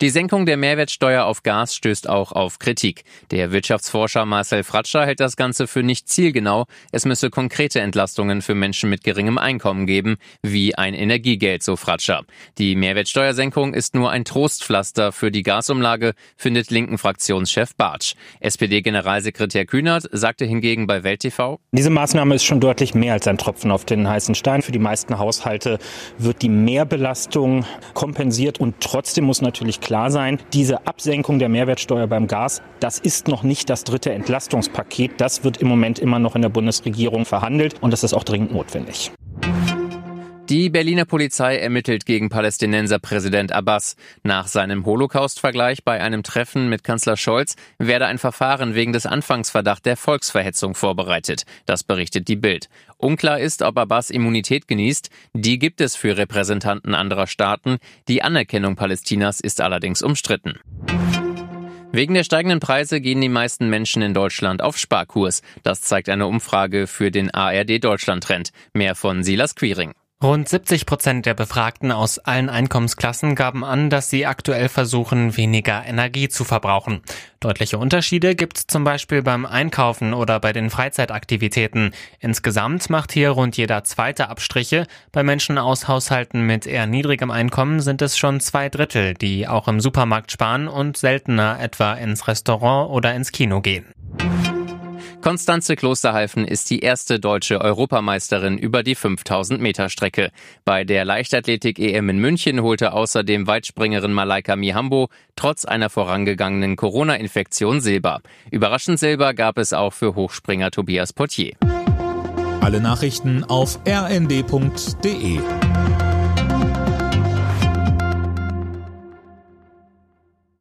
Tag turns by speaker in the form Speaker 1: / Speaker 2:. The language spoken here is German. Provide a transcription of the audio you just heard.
Speaker 1: Die Senkung der Mehrwertsteuer auf Gas stößt auch auf Kritik. Der Wirtschaftsforscher Marcel Fratscher hält das Ganze für nicht zielgenau. Es müsse konkrete Entlastungen für Menschen mit geringem Einkommen geben, wie ein Energiegeld, so Fratscher. Die Mehrwertsteuersenkung ist nur ein Trostpflaster für die Gasumlage, findet linken Fraktionschef Bartsch. SPD-Generalsekretär Kühnert sagte hingegen bei Welt TV,
Speaker 2: Diese Maßnahme ist schon deutlich mehr als ein Tropfen auf den heißen Stein. Für die meisten Haushalte wird die Mehrbelastung kompensiert und trotzdem muss natürlich klar sein, diese Absenkung der Mehrwertsteuer beim Gas, das ist noch nicht das dritte Entlastungspaket. Das wird im Moment immer noch in der Bundesregierung verhandelt und das ist auch dringend notwendig.
Speaker 1: Die Berliner Polizei ermittelt gegen Palästinenser Präsident Abbas. Nach seinem Holocaust-Vergleich bei einem Treffen mit Kanzler Scholz werde ein Verfahren wegen des Anfangsverdachts der Volksverhetzung vorbereitet. Das berichtet die Bild. Unklar ist, ob Abbas Immunität genießt. Die gibt es für Repräsentanten anderer Staaten. Die Anerkennung Palästinas ist allerdings umstritten. Wegen der steigenden Preise gehen die meisten Menschen in Deutschland auf Sparkurs. Das zeigt eine Umfrage für den ARD Deutschland Trend. Mehr von Silas Quiring.
Speaker 3: Rund 70 Prozent der Befragten aus allen Einkommensklassen gaben an, dass sie aktuell versuchen, weniger Energie zu verbrauchen. Deutliche Unterschiede gibt es zum Beispiel beim Einkaufen oder bei den Freizeitaktivitäten. Insgesamt macht hier rund jeder zweite Abstriche. Bei Menschen aus Haushalten mit eher niedrigem Einkommen sind es schon zwei Drittel, die auch im Supermarkt sparen und seltener etwa ins Restaurant oder ins Kino gehen.
Speaker 1: Konstanze Klosterhalfen ist die erste deutsche Europameisterin über die 5000 Meter Strecke. Bei der Leichtathletik-EM in München holte außerdem Weitspringerin Malaika Mihambo trotz einer vorangegangenen Corona-Infektion Silber. Überraschend Silber gab es auch für Hochspringer Tobias Potier.
Speaker 4: Alle Nachrichten auf rnd.de